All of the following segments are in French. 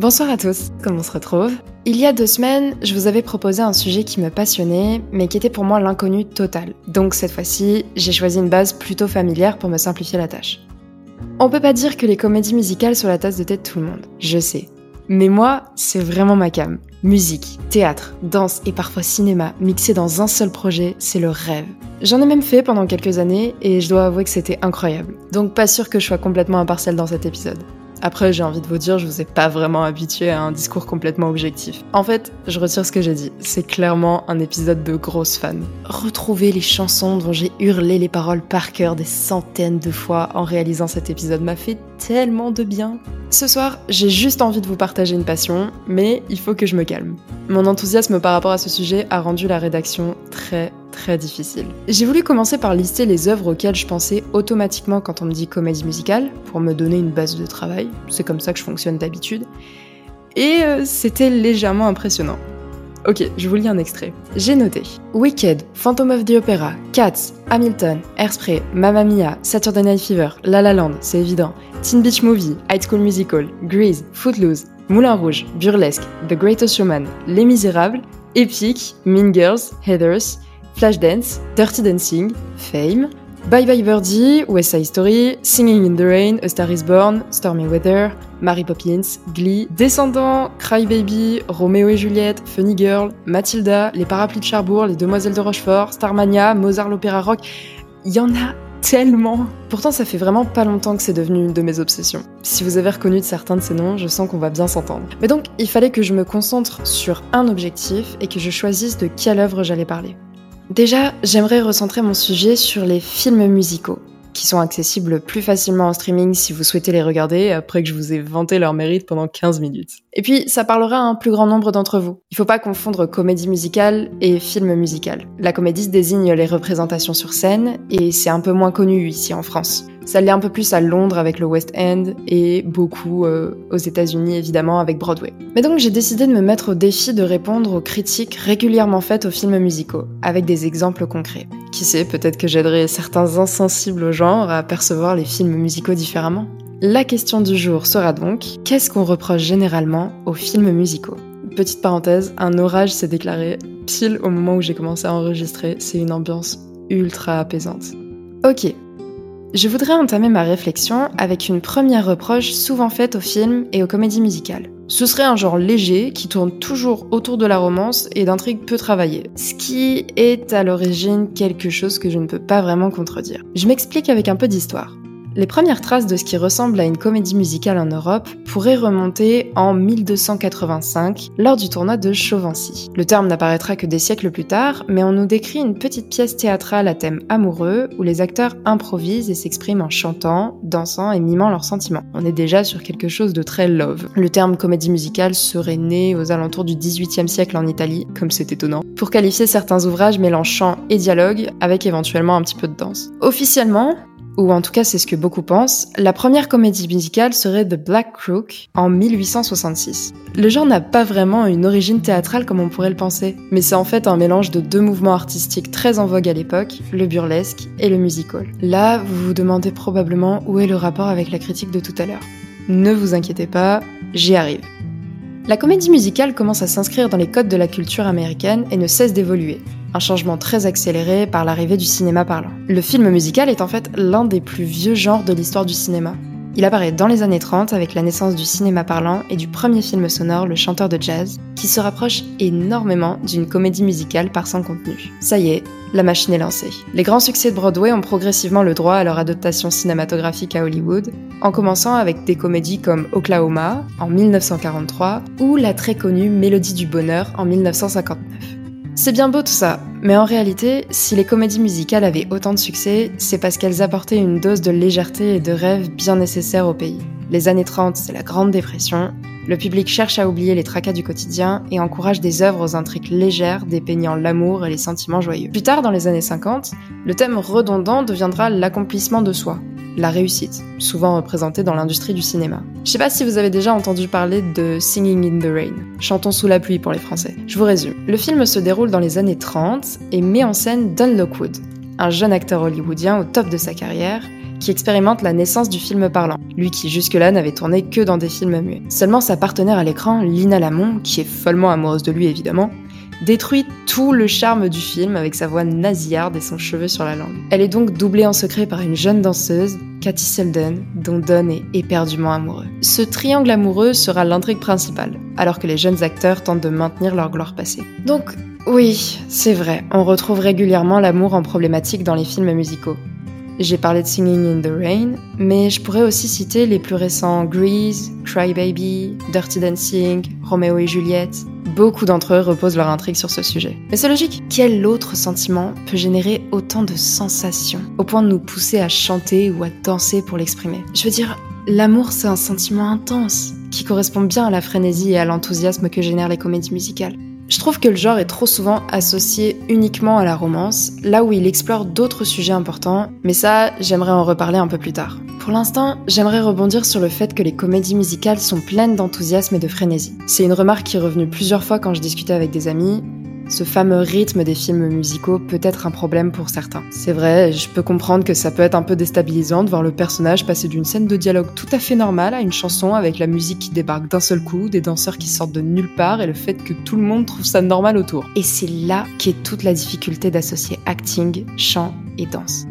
Bonsoir à tous, comment on se retrouve? Il y a deux semaines, je vous avais proposé un sujet qui me passionnait, mais qui était pour moi l'inconnu total. Donc cette fois-ci, j'ai choisi une base plutôt familière pour me simplifier la tâche. On peut pas dire que les comédies musicales sont la tasse de tête de tout le monde, je sais. Mais moi, c'est vraiment ma cam. Musique, théâtre, danse et parfois cinéma mixés dans un seul projet, c'est le rêve. J'en ai même fait pendant quelques années et je dois avouer que c'était incroyable. Donc pas sûr que je sois complètement impartial dans cet épisode. Après, j'ai envie de vous dire, je vous ai pas vraiment habitué à un discours complètement objectif. En fait, je retire ce que j'ai dit. C'est clairement un épisode de grosse fan. Retrouver les chansons dont j'ai hurlé les paroles par cœur des centaines de fois en réalisant cet épisode m'a fait tellement de bien. Ce soir, j'ai juste envie de vous partager une passion, mais il faut que je me calme. Mon enthousiasme par rapport à ce sujet a rendu la rédaction très très difficile. J'ai voulu commencer par lister les œuvres auxquelles je pensais automatiquement quand on me dit comédie musicale, pour me donner une base de travail, c'est comme ça que je fonctionne d'habitude, et euh, c'était légèrement impressionnant. Ok, je vous lis un extrait. J'ai noté Wicked, Phantom of the Opera, Cats, Hamilton, Airspray, Mamma Mia, Saturday Night Fever, La La Land, c'est évident, Teen Beach Movie, High School Musical, Grease, Footloose, Moulin Rouge, Burlesque, The Greatest Showman, Les Misérables, Epic, Mean Girls, Heathers, Flashdance, Dirty Dancing, Fame, Bye Bye Birdie, West Side Story, Singing in the Rain, A Star is Born, Stormy Weather, Mary Poppins, Glee, Descendants, Cry Baby, Romeo et Juliette, Funny Girl, Matilda, Les Parapluies de Cherbourg, Les Demoiselles de Rochefort, Starmania, Mozart l'Opéra Rock. Il y en a tellement Pourtant, ça fait vraiment pas longtemps que c'est devenu une de mes obsessions. Si vous avez reconnu certains de ces noms, je sens qu'on va bien s'entendre. Mais donc, il fallait que je me concentre sur un objectif et que je choisisse de quelle œuvre j'allais parler. Déjà, j'aimerais recentrer mon sujet sur les films musicaux, qui sont accessibles plus facilement en streaming si vous souhaitez les regarder après que je vous ai vanté leur mérite pendant 15 minutes. Et puis, ça parlera à un plus grand nombre d'entre vous. Il faut pas confondre comédie musicale et film musical. La comédie désigne les représentations sur scène et c'est un peu moins connu ici en France. Ça l'est un peu plus à Londres avec le West End et beaucoup euh, aux États-Unis évidemment avec Broadway. Mais donc j'ai décidé de me mettre au défi de répondre aux critiques régulièrement faites aux films musicaux, avec des exemples concrets. Qui sait, peut-être que j'aiderai certains insensibles au genre à percevoir les films musicaux différemment. La question du jour sera donc qu'est-ce qu'on reproche généralement aux films musicaux? Petite parenthèse, un orage s'est déclaré pile au moment où j'ai commencé à enregistrer, c'est une ambiance ultra apaisante. Ok, je voudrais entamer ma réflexion avec une première reproche souvent faite aux films et aux comédies musicales. Ce serait un genre léger qui tourne toujours autour de la romance et d'intrigues peu travaillées, ce qui est à l'origine quelque chose que je ne peux pas vraiment contredire. Je m'explique avec un peu d'histoire. Les premières traces de ce qui ressemble à une comédie musicale en Europe pourraient remonter en 1285 lors du tournoi de Chauvency. Le terme n'apparaîtra que des siècles plus tard, mais on nous décrit une petite pièce théâtrale à thème amoureux où les acteurs improvisent et s'expriment en chantant, dansant et mimant leurs sentiments. On est déjà sur quelque chose de très love. Le terme comédie musicale serait né aux alentours du 18e siècle en Italie, comme c'est étonnant, pour qualifier certains ouvrages mêlant chant et dialogue avec éventuellement un petit peu de danse. Officiellement, ou en tout cas c'est ce que beaucoup pensent, la première comédie musicale serait The Black Crook en 1866. Le genre n'a pas vraiment une origine théâtrale comme on pourrait le penser, mais c'est en fait un mélange de deux mouvements artistiques très en vogue à l'époque, le burlesque et le musical. Là, vous vous demandez probablement où est le rapport avec la critique de tout à l'heure. Ne vous inquiétez pas, j'y arrive. La comédie musicale commence à s'inscrire dans les codes de la culture américaine et ne cesse d'évoluer un changement très accéléré par l'arrivée du cinéma parlant. Le film musical est en fait l'un des plus vieux genres de l'histoire du cinéma. Il apparaît dans les années 30 avec la naissance du cinéma parlant et du premier film sonore, Le chanteur de jazz, qui se rapproche énormément d'une comédie musicale par son contenu. Ça y est, la machine est lancée. Les grands succès de Broadway ont progressivement le droit à leur adaptation cinématographique à Hollywood, en commençant avec des comédies comme Oklahoma en 1943 ou la très connue Mélodie du bonheur en 1959. C'est bien beau tout ça, mais en réalité, si les comédies musicales avaient autant de succès, c'est parce qu'elles apportaient une dose de légèreté et de rêve bien nécessaire au pays. Les années 30, c'est la Grande Dépression, le public cherche à oublier les tracas du quotidien et encourage des œuvres aux intrigues légères dépeignant l'amour et les sentiments joyeux. Plus tard, dans les années 50, le thème redondant deviendra l'accomplissement de soi, la réussite, souvent représentée dans l'industrie du cinéma. Je sais pas si vous avez déjà entendu parler de Singing in the Rain, chantons sous la pluie pour les Français. Je vous résume. Le film se déroule dans les années 30 et met en scène Don Lockwood, un jeune acteur hollywoodien au top de sa carrière, qui expérimente la naissance du film parlant, lui qui jusque-là n'avait tourné que dans des films muets. Seulement sa partenaire à l'écran, Lina Lamont, qui est follement amoureuse de lui évidemment, détruit tout le charme du film avec sa voix nasillarde et son cheveu sur la langue. Elle est donc doublée en secret par une jeune danseuse, Cathy Selden, dont Don est éperdument amoureux. Ce triangle amoureux sera l'intrigue principale, alors que les jeunes acteurs tentent de maintenir leur gloire passée. Donc, oui, c'est vrai, on retrouve régulièrement l'amour en problématique dans les films musicaux. J'ai parlé de Singing in the Rain, mais je pourrais aussi citer les plus récents Grease, Cry Baby, Dirty Dancing, Romeo et Juliette. Beaucoup d'entre eux reposent leur intrigue sur ce sujet. Mais c'est logique. Quel autre sentiment peut générer autant de sensations, au point de nous pousser à chanter ou à danser pour l'exprimer? Je veux dire, l'amour c'est un sentiment intense, qui correspond bien à la frénésie et à l'enthousiasme que génèrent les comédies musicales. Je trouve que le genre est trop souvent associé uniquement à la romance, là où il explore d'autres sujets importants, mais ça, j'aimerais en reparler un peu plus tard. Pour l'instant, j'aimerais rebondir sur le fait que les comédies musicales sont pleines d'enthousiasme et de frénésie. C'est une remarque qui est revenue plusieurs fois quand je discutais avec des amis, ce fameux rythme des films musicaux peut être un problème pour certains. C'est vrai, je peux comprendre que ça peut être un peu déstabilisant de voir le personnage passer d'une scène de dialogue tout à fait normale à une chanson avec la musique qui débarque d'un seul coup, des danseurs qui sortent de nulle part et le fait que tout le monde trouve ça normal autour. Et c'est là qu'est toute la difficulté d'associer acting, chant et danse.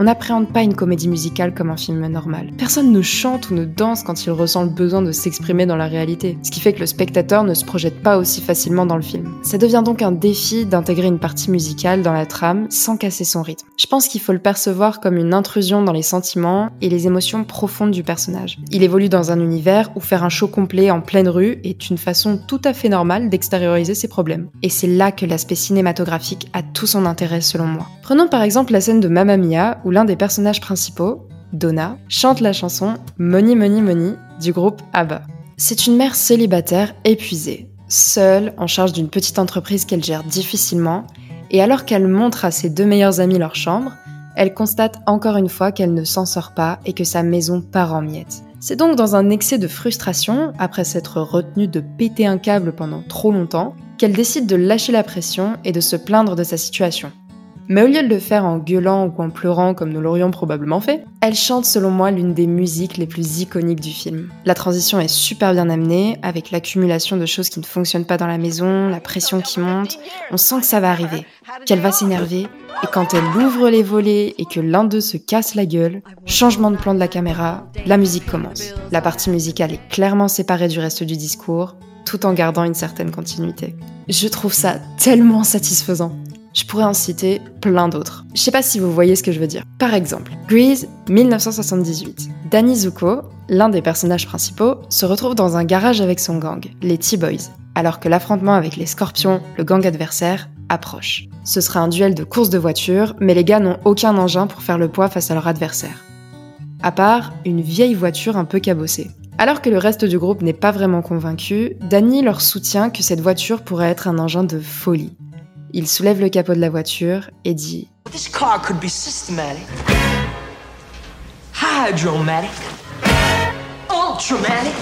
On n'appréhende pas une comédie musicale comme un film normal. Personne ne chante ou ne danse quand il ressent le besoin de s'exprimer dans la réalité, ce qui fait que le spectateur ne se projette pas aussi facilement dans le film. Ça devient donc un défi d'intégrer une partie musicale dans la trame sans casser son rythme. Je pense qu'il faut le percevoir comme une intrusion dans les sentiments et les émotions profondes du personnage. Il évolue dans un univers où faire un show complet en pleine rue est une façon tout à fait normale d'extérioriser ses problèmes. Et c'est là que l'aspect cinématographique a tout son intérêt selon moi. Prenons par exemple la scène de Mamma Mia où l'un des personnages principaux, Donna, chante la chanson Money Money Money du groupe ABBA. C'est une mère célibataire épuisée, seule en charge d'une petite entreprise qu'elle gère difficilement, et alors qu'elle montre à ses deux meilleurs amis leur chambre, elle constate encore une fois qu'elle ne s'en sort pas et que sa maison part en miettes. C'est donc dans un excès de frustration, après s'être retenue de péter un câble pendant trop longtemps, qu'elle décide de lâcher la pression et de se plaindre de sa situation. Mais au lieu de le faire en gueulant ou en pleurant comme nous l'aurions probablement fait, elle chante selon moi l'une des musiques les plus iconiques du film. La transition est super bien amenée, avec l'accumulation de choses qui ne fonctionnent pas dans la maison, la pression qui monte, on sent que ça va arriver, qu'elle va s'énerver, et quand elle ouvre les volets et que l'un d'eux se casse la gueule, changement de plan de la caméra, la musique commence. La partie musicale est clairement séparée du reste du discours, tout en gardant une certaine continuité. Je trouve ça tellement satisfaisant. Je pourrais en citer plein d'autres. Je sais pas si vous voyez ce que je veux dire. Par exemple, Grease 1978. Danny Zuko, l'un des personnages principaux, se retrouve dans un garage avec son gang, les T-Boys, alors que l'affrontement avec les Scorpions, le gang adversaire, approche. Ce sera un duel de course de voiture, mais les gars n'ont aucun engin pour faire le poids face à leur adversaire. À part une vieille voiture un peu cabossée. Alors que le reste du groupe n'est pas vraiment convaincu, Danny leur soutient que cette voiture pourrait être un engin de folie. Il soulève le capot de la voiture et dit This car could be systematic, hydromatic, ultramatic.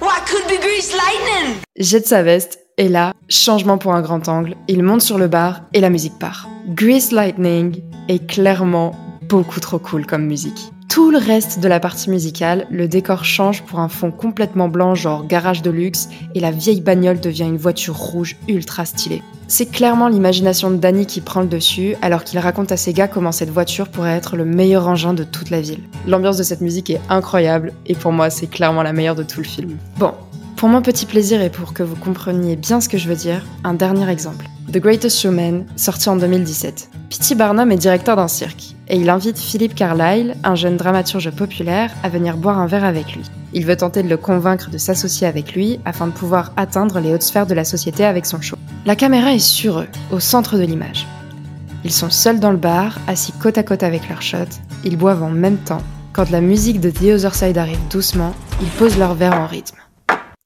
Why could be grease lightning? Jette sa veste et là, changement pour un grand angle, il monte sur le bar et la musique part. Grease Lightning est clairement beaucoup trop cool comme musique. Tout le reste de la partie musicale, le décor change pour un fond complètement blanc genre garage de luxe et la vieille bagnole devient une voiture rouge ultra stylée. C'est clairement l'imagination de Danny qui prend le dessus alors qu'il raconte à ses gars comment cette voiture pourrait être le meilleur engin de toute la ville. L'ambiance de cette musique est incroyable et pour moi c'est clairement la meilleure de tout le film. Bon, pour mon petit plaisir et pour que vous compreniez bien ce que je veux dire, un dernier exemple. The Greatest Showman, sorti en 2017. P.T. Barnum est directeur d'un cirque et il invite Philip Carlyle, un jeune dramaturge populaire, à venir boire un verre avec lui. Il veut tenter de le convaincre de s'associer avec lui afin de pouvoir atteindre les hautes sphères de la société avec son show. La caméra est sur eux, au centre de l'image. Ils sont seuls dans le bar, assis côte à côte avec leur shot, ils boivent en même temps. Quand la musique de The Other Side arrive doucement, ils posent leur verre en rythme.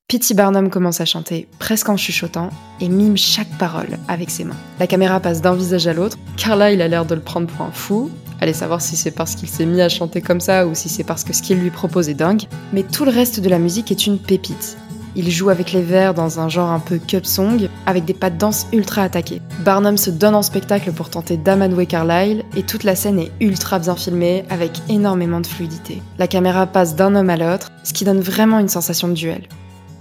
P.T. Barnum commence à chanter, presque en chuchotant, et mime chaque parole avec ses mains. La caméra passe d'un visage à l'autre. Carla, il a l'air de le prendre pour un fou. Allez savoir si c'est parce qu'il s'est mis à chanter comme ça ou si c'est parce que ce qu'il lui propose est dingue. Mais tout le reste de la musique est une pépite. Il joue avec les vers dans un genre un peu cup song, avec des pas de danse ultra attaqués. Barnum se donne en spectacle pour tenter d'Amadouer Carlyle, et toute la scène est ultra bien filmée, avec énormément de fluidité. La caméra passe d'un homme à l'autre, ce qui donne vraiment une sensation de duel.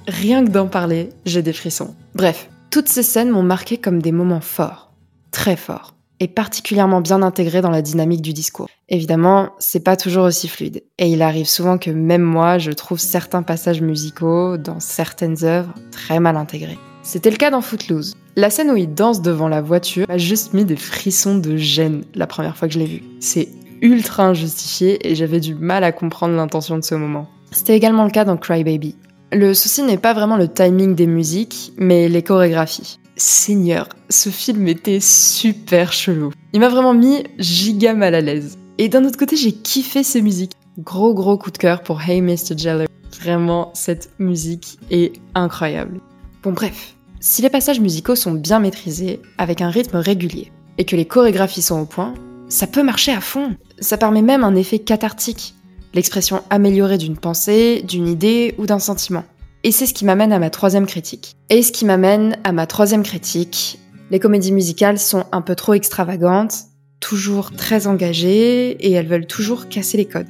Rien que d'en parler, j'ai des frissons. Bref, toutes ces scènes m'ont marqué comme des moments forts, très forts est particulièrement bien intégré dans la dynamique du discours. Évidemment, c'est pas toujours aussi fluide, et il arrive souvent que même moi, je trouve certains passages musicaux dans certaines œuvres très mal intégrés. C'était le cas dans Footloose. La scène où il danse devant la voiture m'a juste mis des frissons de gêne la première fois que je l'ai vu. C'est ultra injustifié et j'avais du mal à comprendre l'intention de ce moment. C'était également le cas dans Cry Baby. Le souci n'est pas vraiment le timing des musiques, mais les chorégraphies. Seigneur, ce film était super chelou. Il m'a vraiment mis giga mal à l'aise. Et d'un autre côté, j'ai kiffé ces musiques. Gros gros coup de cœur pour Hey Mr. Jello. Vraiment, cette musique est incroyable. Bon bref, si les passages musicaux sont bien maîtrisés, avec un rythme régulier, et que les chorégraphies sont au point, ça peut marcher à fond. Ça permet même un effet cathartique, l'expression améliorée d'une pensée, d'une idée ou d'un sentiment. Et c'est ce qui m'amène à ma troisième critique. Et ce qui m'amène à ma troisième critique. Les comédies musicales sont un peu trop extravagantes, toujours très engagées, et elles veulent toujours casser les codes.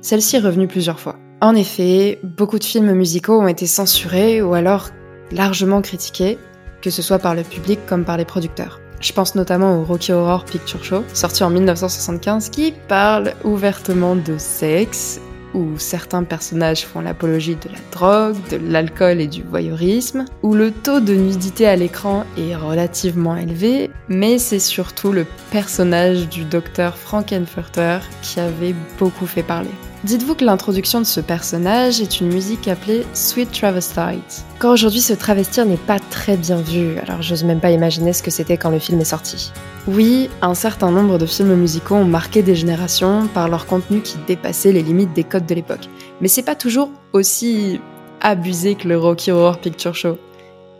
Celle-ci est revenue plusieurs fois. En effet, beaucoup de films musicaux ont été censurés ou alors largement critiqués, que ce soit par le public comme par les producteurs. Je pense notamment au Rocky Horror Picture Show, sorti en 1975, qui parle ouvertement de sexe où certains personnages font l'apologie de la drogue, de l'alcool et du voyeurisme, où le taux de nudité à l'écran est relativement élevé, mais c'est surtout le personnage du docteur Frankenfurter qui avait beaucoup fait parler. Dites-vous que l'introduction de ce personnage est une musique appelée Sweet Travestite. Quand aujourd'hui ce travestir n'est pas très bien vu, alors j'ose même pas imaginer ce que c'était quand le film est sorti. Oui, un certain nombre de films musicaux ont marqué des générations par leur contenu qui dépassait les limites des codes de l'époque. Mais c'est pas toujours aussi abusé que le Rocky Horror Picture Show.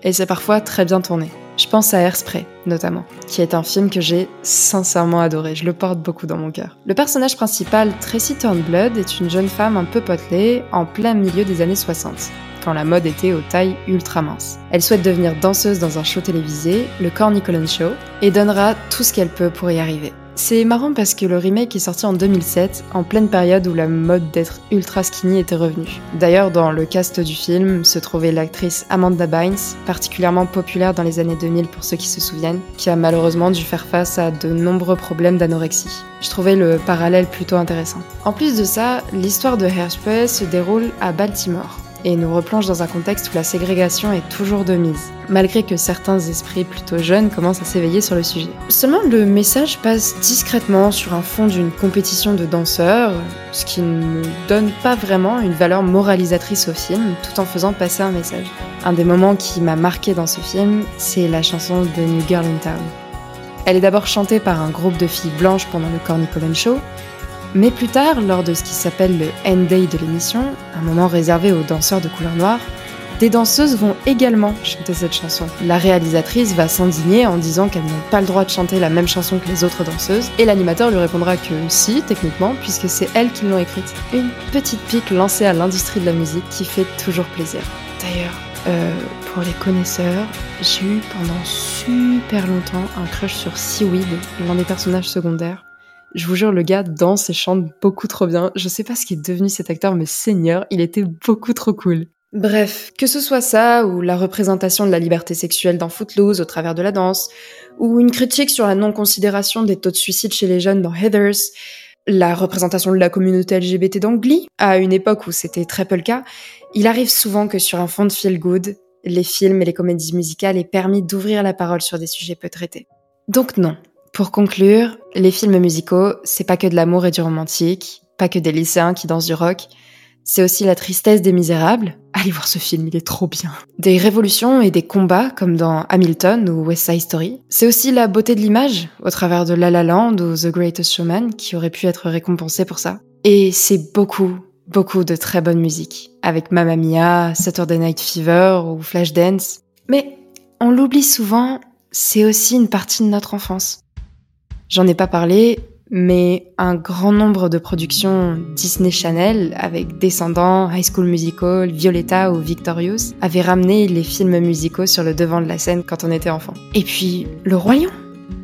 Et c'est parfois très bien tourné. Je pense à Airspray, notamment, qui est un film que j'ai sincèrement adoré, je le porte beaucoup dans mon cœur. Le personnage principal, Tracy Turnblood, est une jeune femme un peu potelée, en plein milieu des années 60, quand la mode était aux tailles ultra minces. Elle souhaite devenir danseuse dans un show télévisé, le Cornicolan Show, et donnera tout ce qu'elle peut pour y arriver. C'est marrant parce que le remake est sorti en 2007, en pleine période où la mode d'être ultra skinny était revenue. D'ailleurs, dans le cast du film se trouvait l'actrice Amanda Bynes, particulièrement populaire dans les années 2000 pour ceux qui se souviennent, qui a malheureusement dû faire face à de nombreux problèmes d'anorexie. Je trouvais le parallèle plutôt intéressant. En plus de ça, l'histoire de Hairspray se déroule à Baltimore et nous replonge dans un contexte où la ségrégation est toujours de mise, malgré que certains esprits plutôt jeunes commencent à s'éveiller sur le sujet. Seulement, le message passe discrètement sur un fond d'une compétition de danseurs, ce qui ne donne pas vraiment une valeur moralisatrice au film, tout en faisant passer un message. Un des moments qui m'a marqué dans ce film, c'est la chanson de New Girl in Town. Elle est d'abord chantée par un groupe de filles blanches pendant le Cornicolan Show, mais plus tard, lors de ce qui s'appelle le end day de l'émission, un moment réservé aux danseurs de couleur noire, des danseuses vont également chanter cette chanson. La réalisatrice va s'indigner en disant qu'elles n'ont pas le droit de chanter la même chanson que les autres danseuses, et l'animateur lui répondra que si, techniquement, puisque c'est elles qui l'ont écrite. Une petite pique lancée à l'industrie de la musique qui fait toujours plaisir. D'ailleurs, euh, pour les connaisseurs, j'ai eu pendant super longtemps un crush sur Seaweed, l'un des personnages secondaires. Je vous jure, le gars danse et chante beaucoup trop bien. Je sais pas ce qui est devenu cet acteur, mais Seigneur, il était beaucoup trop cool. Bref, que ce soit ça, ou la représentation de la liberté sexuelle dans Footloose au travers de la danse, ou une critique sur la non-considération des taux de suicide chez les jeunes dans Heathers, la représentation de la communauté LGBT dans Glee, à une époque où c'était très peu le cas, il arrive souvent que sur un fond de feel good, les films et les comédies musicales aient permis d'ouvrir la parole sur des sujets peu traités. Donc non, pour conclure, les films musicaux, c'est pas que de l'amour et du romantique, pas que des lycéens qui dansent du rock, c'est aussi la tristesse des misérables. Allez voir ce film, il est trop bien. Des révolutions et des combats, comme dans Hamilton ou West Side Story. C'est aussi la beauté de l'image, au travers de La La Land ou The Greatest Showman, qui aurait pu être récompensé pour ça. Et c'est beaucoup, beaucoup de très bonne musique, avec Mamma Mia, Saturday Night Fever ou Flashdance. Mais on l'oublie souvent, c'est aussi une partie de notre enfance. J'en ai pas parlé, mais un grand nombre de productions Disney Channel, avec Descendants, High School Musical, Violetta ou Victorious, avaient ramené les films musicaux sur le devant de la scène quand on était enfant. Et puis, Le Lion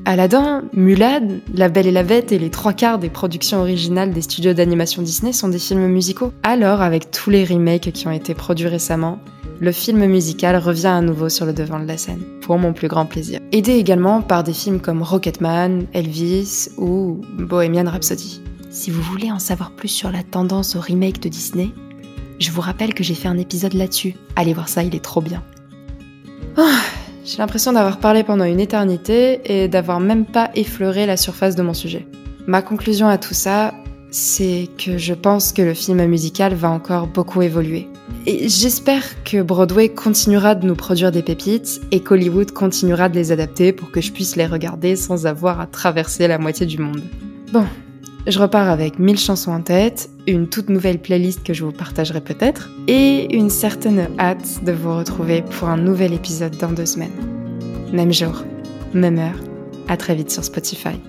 Aladdin, Mulan, La Belle et la Bête et les trois quarts des productions originales des studios d'animation Disney sont des films musicaux. Alors, avec tous les remakes qui ont été produits récemment, le film musical revient à nouveau sur le devant de la scène, pour mon plus grand plaisir. Aidé également par des films comme Rocketman, Elvis ou Bohemian Rhapsody. Si vous voulez en savoir plus sur la tendance au remake de Disney, je vous rappelle que j'ai fait un épisode là-dessus. Allez voir ça, il est trop bien. Oh, j'ai l'impression d'avoir parlé pendant une éternité et d'avoir même pas effleuré la surface de mon sujet. Ma conclusion à tout ça, c'est que je pense que le film musical va encore beaucoup évoluer. Et j'espère que Broadway continuera de nous produire des pépites et qu'Hollywood continuera de les adapter pour que je puisse les regarder sans avoir à traverser la moitié du monde. Bon, je repars avec 1000 chansons en tête, une toute nouvelle playlist que je vous partagerai peut-être, et une certaine hâte de vous retrouver pour un nouvel épisode dans deux semaines. Même jour, même heure, à très vite sur Spotify.